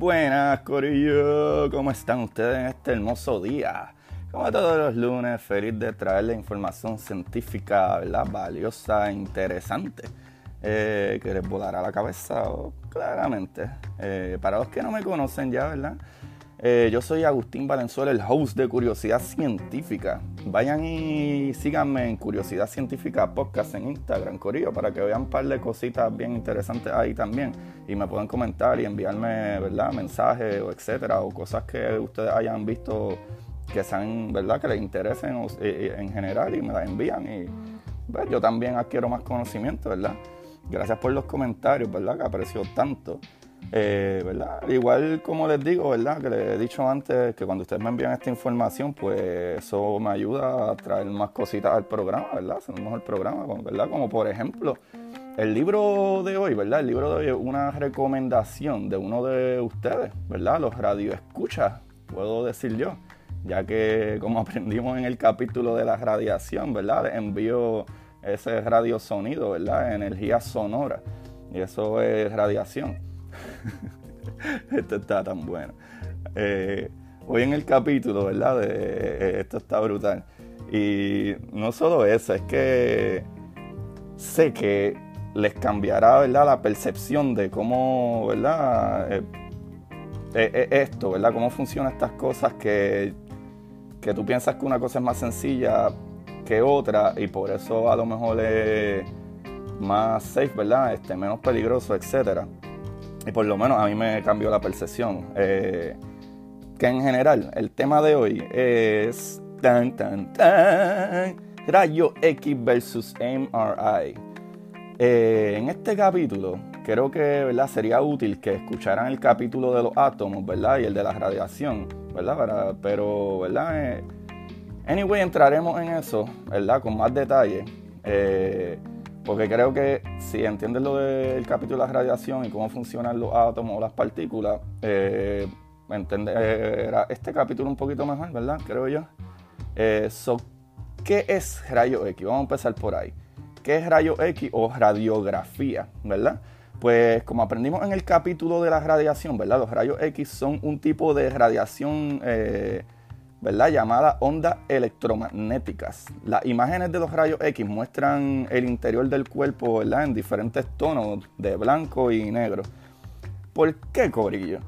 Buenas, Corillo. ¿Cómo están ustedes en este hermoso día? Como todos los lunes, feliz de traerle información científica, ¿verdad? Valiosa, interesante. Eh, que les volará la cabeza, claramente. Eh, para los que no me conocen ya, ¿verdad? Eh, yo soy Agustín Valenzuela, el host de Curiosidad Científica. Vayan y síganme en Curiosidad Científica Podcast en Instagram, Corillo, para que vean un par de cositas bien interesantes ahí también. Y me puedan comentar y enviarme, ¿verdad? Mensajes o etcétera, o cosas que ustedes hayan visto que sean, ¿verdad? Que les interesen eh, eh, en general y me las envían. Y pues, yo también adquiero más conocimiento, ¿verdad? Gracias por los comentarios, ¿verdad? Que aprecio tanto. Eh, ¿verdad? Igual como les digo, ¿verdad? Que les he dicho antes que cuando ustedes me envían esta información, pues eso me ayuda a traer más cositas al programa, ¿verdad? Hacer un programa, ¿verdad? Como por ejemplo, el libro de hoy, ¿verdad? El libro de hoy es una recomendación de uno de ustedes, ¿verdad? Los radioescuchas, puedo decir yo, ya que como aprendimos en el capítulo de la radiación, ¿verdad? Les envío ese radio sonido, ¿verdad? Energía sonora. Y eso es radiación. esto está tan bueno. Eh, hoy en el capítulo, ¿verdad? Eh, esto está brutal. Y no solo eso, es que sé que les cambiará, ¿verdad? La percepción de cómo, ¿verdad? Eh, esto, ¿verdad? Cómo funcionan estas cosas que, que tú piensas que una cosa es más sencilla que otra y por eso a lo mejor es más safe, ¿verdad? Este, menos peligroso, etcétera. Y por lo menos a mí me cambió la percepción. Eh, que en general, el tema de hoy es tan, tan, tan, rayo X versus MRI. Eh, en este capítulo, creo que ¿verdad? sería útil que escucharan el capítulo de los átomos, ¿verdad? Y el de la radiación, ¿verdad? pero, ¿verdad? Eh, anyway, entraremos en eso, ¿verdad? Con más detalle. Porque creo que si entiendes lo del capítulo de la radiación y cómo funcionan los átomos o las partículas, eh, entenderá este capítulo un poquito mejor, ¿verdad? Creo yo. Eh, ¿Qué es rayo X? Vamos a empezar por ahí. ¿Qué es rayo X o radiografía, verdad? Pues como aprendimos en el capítulo de la radiación, ¿verdad? Los rayos X son un tipo de radiación eh, ¿verdad? llamada ondas electromagnéticas. Las imágenes de los rayos X muestran el interior del cuerpo ¿verdad? en diferentes tonos de blanco y negro. ¿Por qué, Corillo?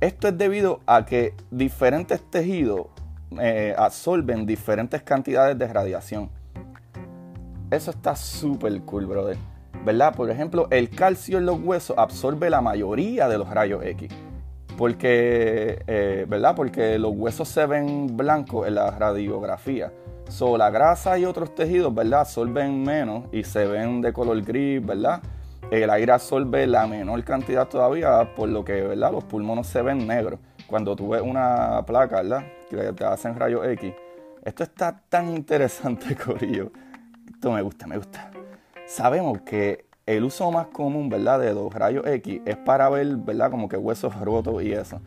Esto es debido a que diferentes tejidos eh, absorben diferentes cantidades de radiación. Eso está súper cool, brother. ¿Verdad? Por ejemplo, el calcio en los huesos absorbe la mayoría de los rayos X porque, eh, ¿verdad? Porque los huesos se ven blancos en la radiografía. So, la grasa y otros tejidos, ¿verdad? Absorben menos y se ven de color gris, ¿verdad? El aire absorbe la menor cantidad todavía, por lo que, ¿verdad? Los pulmones se ven negros. Cuando tú ves una placa, ¿verdad? Que te hacen rayos X. Esto está tan interesante, Corillo. Esto me gusta, me gusta. Sabemos que el uso más común, ¿verdad? De los rayos X es para ver, ¿verdad? Como que huesos rotos y eso.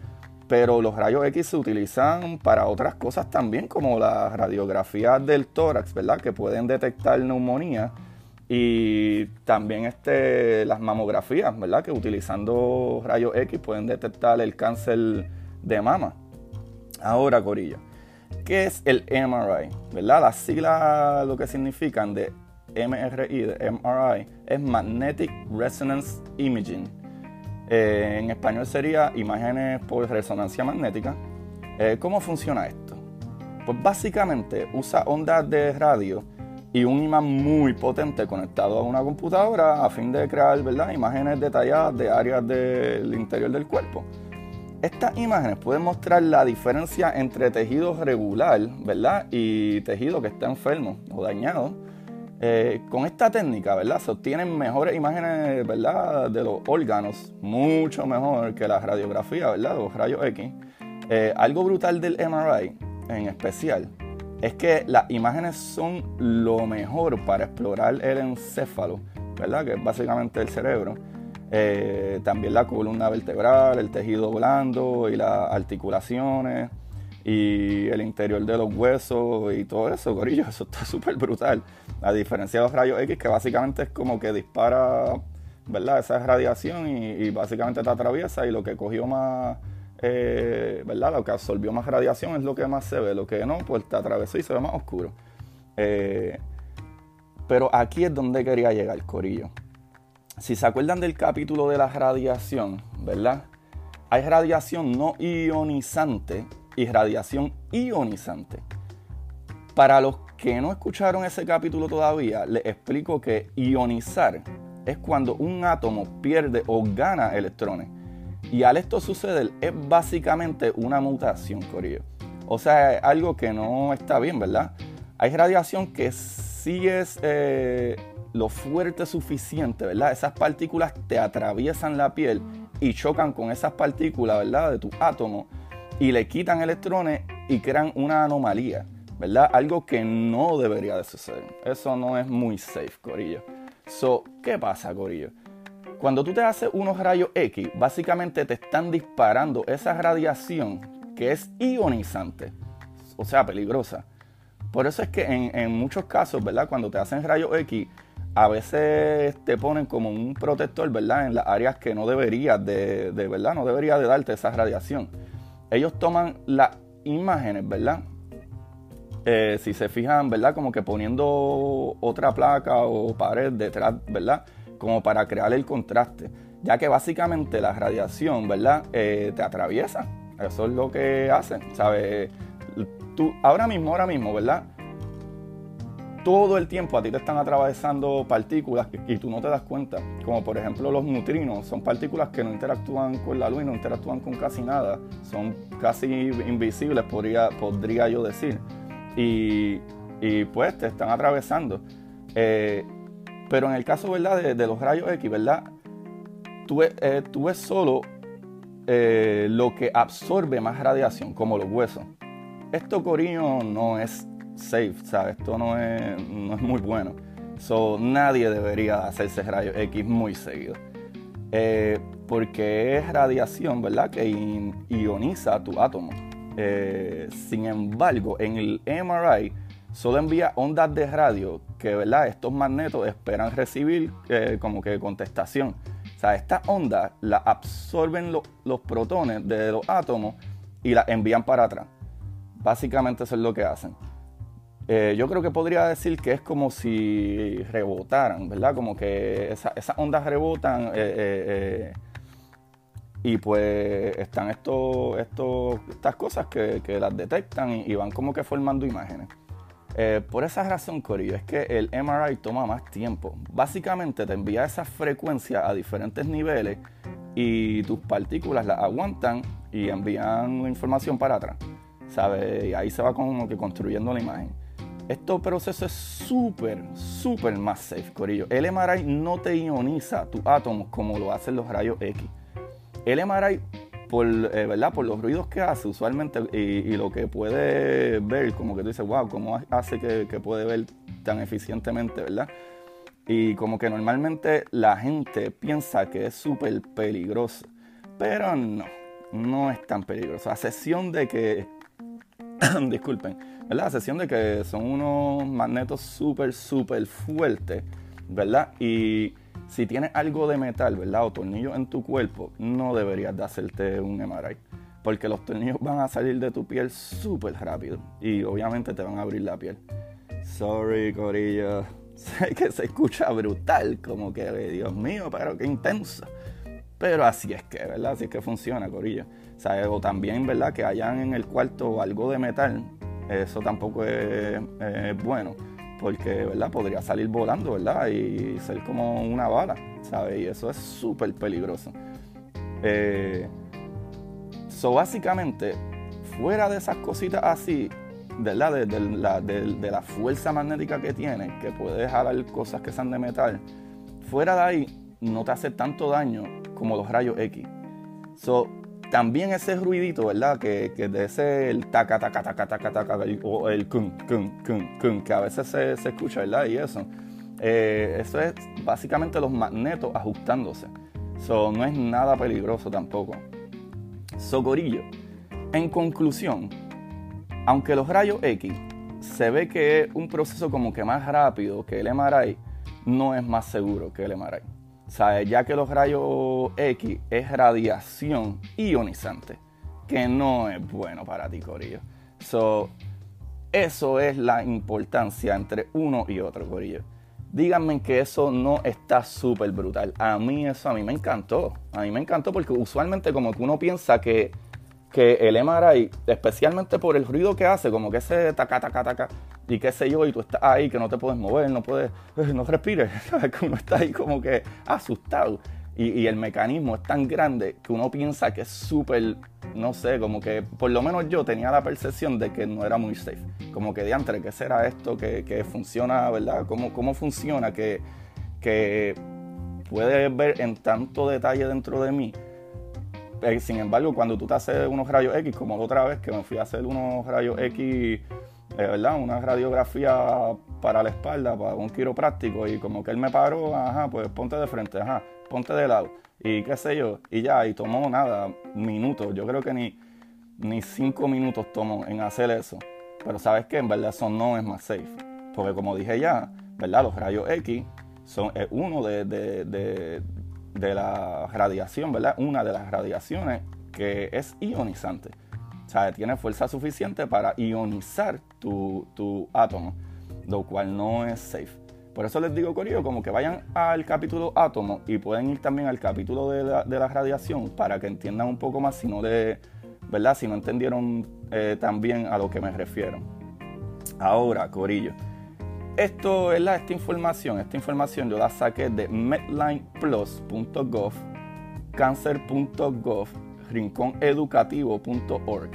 Pero los rayos X se utilizan para otras cosas también, como las radiografías del tórax, ¿verdad? Que pueden detectar neumonía. Y también este, las mamografías, ¿verdad? Que utilizando rayos X pueden detectar el cáncer de mama. Ahora, Corilla, ¿qué es el MRI? ¿Verdad? Las siglas lo que significan de MRI, de MRI, es Magnetic Resonance Imaging. Eh, en español sería imágenes por resonancia magnética. Eh, ¿Cómo funciona esto? Pues básicamente usa ondas de radio y un imán muy potente conectado a una computadora a fin de crear ¿verdad? imágenes detalladas de áreas del interior del cuerpo. Estas imágenes pueden mostrar la diferencia entre tejido regular ¿verdad? y tejido que está enfermo o dañado eh, con esta técnica, ¿verdad? Se obtienen mejores imágenes, ¿verdad? De los órganos, mucho mejor que la radiografía, ¿verdad? Los rayos X. Eh, algo brutal del MRI, en especial, es que las imágenes son lo mejor para explorar el encéfalo, ¿verdad? Que es básicamente el cerebro. Eh, también la columna vertebral, el tejido blando y las articulaciones y el interior de los huesos y todo eso, gorillo, eso está súper brutal. A diferencia de los rayos X, que básicamente es como que dispara ¿verdad? Esa es radiación y, básicamente te atraviesa y lo que cogió más, eh, ¿verdad? Lo que absorbió más radiación es lo que más se ve, lo que no, pues te atravesó y se ve más oscuro. Eh, pero aquí es donde quería llegar, Corillo. Si se acuerdan del capítulo de la radiación, ¿verdad? Hay radiación no ionizante y radiación ionizante. Para los que no escucharon ese capítulo todavía, les explico que ionizar es cuando un átomo pierde o gana electrones. Y al esto suceder es básicamente una mutación, Corillo. O sea, es algo que no está bien, ¿verdad? Hay radiación que sí es eh, lo fuerte suficiente, ¿verdad? Esas partículas te atraviesan la piel y chocan con esas partículas, ¿verdad? De tu átomo y le quitan electrones y crean una anomalía, ¿verdad? Algo que no debería de suceder. Eso no es muy safe, Corillo. So, ¿qué pasa, Corillo? Cuando tú te haces unos rayos X, básicamente te están disparando esa radiación que es ionizante, o sea, peligrosa. Por eso es que en, muchos casos, ¿verdad? Cuando te hacen rayos X, a veces te ponen como un protector, ¿verdad? En las áreas que no debería de, de ¿verdad? No debería de darte esa radiación ellos toman las imágenes, ¿verdad? Eh, si se fijan, ¿verdad? Como que poniendo otra placa o pared detrás, ¿verdad? Como para crear el contraste. Ya que básicamente la radiación, ¿verdad? Eh, te atraviesa. Eso es lo que hacen, ¿sabes? Tú, ahora mismo, ahora mismo, ¿verdad? Todo el tiempo a ti te están atravesando partículas y tú no te das cuenta. Como por ejemplo los neutrinos, son partículas que no interactúan con la luz, no interactúan con casi nada, son casi invisibles, podría, podría yo decir. Y, pues te están atravesando. Eh, pero en el caso ¿verdad? De, los rayos X, ¿verdad? Tú, eh, ves solo eh, lo que absorbe más radiación, como los huesos. Esto, Corillo, no es safe, ¿sabes? Esto no es, no es muy bueno. So, nadie debería hacerse rayos X muy seguido. Eh, porque es radiación, ¿verdad? Que ioniza tu átomo. Eh, sin embargo, en el MRI solo envía ondas de radio que, ¿verdad? Estos magnetos esperan recibir eh, como que contestación. O sea, estas ondas las absorben los protones de los átomos y las envían para atrás. Básicamente eso es lo que hacen. Eh, yo creo que podría decir que es como si rebotaran, ¿verdad? Como que esas ondas rebotan eh, eh, y pues están estos, estas cosas que, las detectan y, van como que formando imágenes. por esa razón, Corillo, es que el MRI toma más tiempo. Básicamente te envía esa frecuencia a diferentes niveles y tus partículas las aguantan y envían información para atrás. ¿Sabes? Y ahí se va como que construyendo la imagen. Este proceso es súper, súper más safe, Corillo. El MRI no te ioniza tus átomos como lo hacen los rayos X. El MRI, por, eh, ¿verdad? por los ruidos que hace usualmente y, lo que puede ver, como que tú dices, wow, ¿cómo hace que, que puede ver tan eficientemente, verdad? Y como que normalmente la gente piensa que es súper peligroso, pero no, no es tan peligroso. A sesión de que, disculpen, ¿verdad? A sesión de que son unos magnetos súper, súper fuertes, ¿verdad? Y si tienes algo de metal, ¿verdad? O tornillos en tu cuerpo, no deberías de hacerte un MRI. Porque los tornillos van a salir de tu piel súper rápido. Y obviamente te van a abrir la piel. Sorry, Corillo. Sé que se escucha brutal, como que, Dios mío, pero qué intenso. Pero así es que, ¿verdad? Así es que funciona, Corillo. O, también, ¿verdad? Que hayan en el cuarto algo de metal eso tampoco es, bueno, porque ¿verdad? podría salir volando ¿verdad? y ser como una bala, ¿sabes? Y eso es súper peligroso. Eh, so, básicamente, fuera de esas cositas así, ¿verdad? De, la, de, la, fuerza magnética que tiene, que puede jalar cosas que sean de metal, fuera de ahí no te hace tanto daño como los rayos X. So, también ese ruidito, ¿verdad? Que, que de ese el taca, taca, taca, taca, taca, o el que a veces se, se escucha, ¿verdad? Y eso. Eh, eso es básicamente los magnetos ajustándose. So, no es nada peligroso tampoco. Socorillo. En conclusión, aunque los rayos X se ve que es un proceso como que más rápido que el MRI, no es más seguro que el MRI. ¿Sabes? Ya que los rayos X es radiación ionizante, que no es bueno para ti, Corillo. So, eso es la importancia entre uno y otro, Corillo. Díganme que eso no está súper brutal. A mí eso a mí me encantó. A mí me encantó porque usualmente como que uno piensa que, que el MRI, especialmente por el ruido que hace, como que ese taca, taca, taca, y qué sé yo, y tú estás ahí que no te puedes mover, no puedes, eh, no respires, que uno está ahí como que asustado. Y, el mecanismo es tan grande que uno piensa que es súper, no sé, como que por lo menos yo tenía la percepción de que no era muy safe. Como que diantre, ¿qué será esto? Que, funciona, ¿verdad? ¿Cómo, cómo funciona? Que, que puedes ver en tanto detalle dentro de mí. Eh, sin embargo, cuando tú te haces unos rayos X, como la otra vez que me fui a hacer unos rayos X ¿verdad? Una radiografía para la espalda, para un quiropráctico, y como que él me paró, ajá, pues ponte de frente, ajá, ponte de lado, y qué sé yo, y ya, y tomó nada, minutos, yo creo que ni, ni cinco minutos tomó en hacer eso. Pero sabes que en verdad eso no es más safe, porque como dije ya, ¿verdad? Los rayos X son uno de, de, de, de la radiación, ¿verdad? Una de las radiaciones que es ionizante. O sea, tiene fuerza suficiente para ionizar tu, átomo, lo cual no es safe. Por eso les digo, Corillo, como que vayan al capítulo átomo y pueden ir también al capítulo de la, radiación para que entiendan un poco más si no, de, ¿verdad? Si no entendieron eh, también a lo que me refiero. Ahora, Corillo, esto es la, esta información, esta información yo la saqué de medlineplus.gov, cancer.gov, rinconeducativo.org.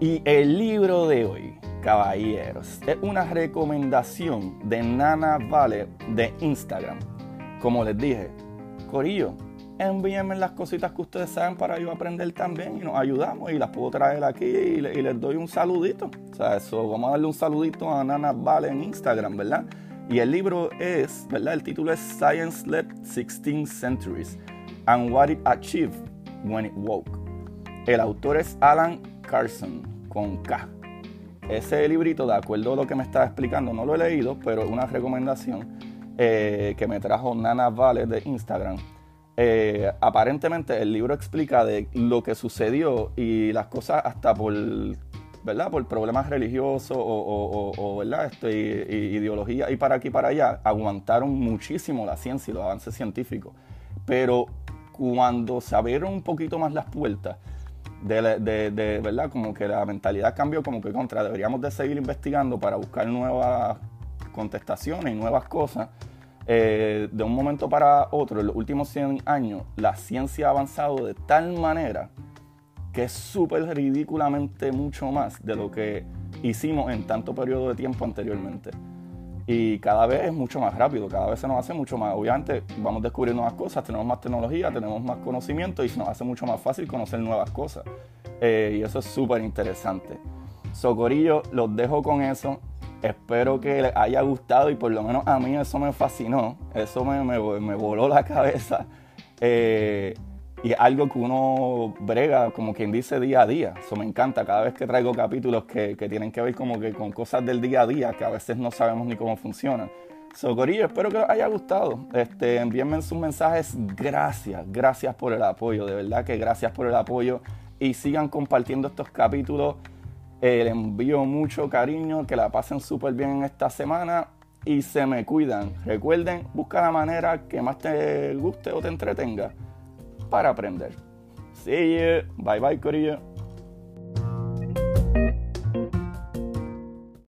Y el libro de hoy, caballeros, es una recomendación de Nana Vale de Instagram. Como les dije, Corillo, envíenme las cositas que ustedes saben para yo aprender también y nos ayudamos y las puedo traer aquí y, les doy un saludito. O sea, eso, vamos a darle un saludito a Nana Vale en Instagram, ¿verdad? Y el libro es, ¿verdad? El título es Science Led 16 Centuries and What It Achieved When It Woke. El autor es Alan Carson, con K. Ese librito, de acuerdo a lo que me estaba explicando, no lo he leído, pero una recomendación eh, que me trajo Nana Vale de Instagram. Eh, aparentemente el libro explica de lo que sucedió y las cosas hasta por, ¿verdad? por problemas religiosos o, ¿verdad? Este, ideología y para aquí y para allá, aguantaron muchísimo la ciencia y los avances científicos. Pero cuando se abrieron un poquito más las puertas, de, verdad, como que la mentalidad cambió, como que contra, deberíamos de seguir investigando para buscar nuevas contestaciones y nuevas cosas. Eh, de un momento para otro, en los últimos 100 años, la ciencia ha avanzado de tal manera que es súper ridículamente mucho más de lo que hicimos en tanto periodo de tiempo anteriormente y cada vez es mucho más rápido, cada vez se nos hace mucho más, obviamente vamos descubriendo nuevas cosas, tenemos más tecnología, tenemos más conocimiento y se nos hace mucho más fácil conocer nuevas cosas. Eh, y eso es súper interesante. Socorillo, los dejo con eso. Espero que les haya gustado y por lo menos a mí eso me fascinó, eso me, me, me voló la cabeza. Eh, y algo que uno brega, como quien dice, día a día. Eso me encanta cada vez que traigo capítulos que, que, tienen que ver como que con cosas del día a día, que a veces no sabemos ni cómo funcionan. Socorillo, espero que les haya gustado. Este, envíenme sus mensajes. Gracias, gracias por el apoyo. De verdad que gracias por el apoyo. Y sigan compartiendo estos capítulos. Eh, les envío mucho cariño. Que la pasen súper bien en esta semana. Y se me cuidan. Recuerden, busca la manera que más te guste o te entretenga para aprender. See you. Bye bye, Corillo.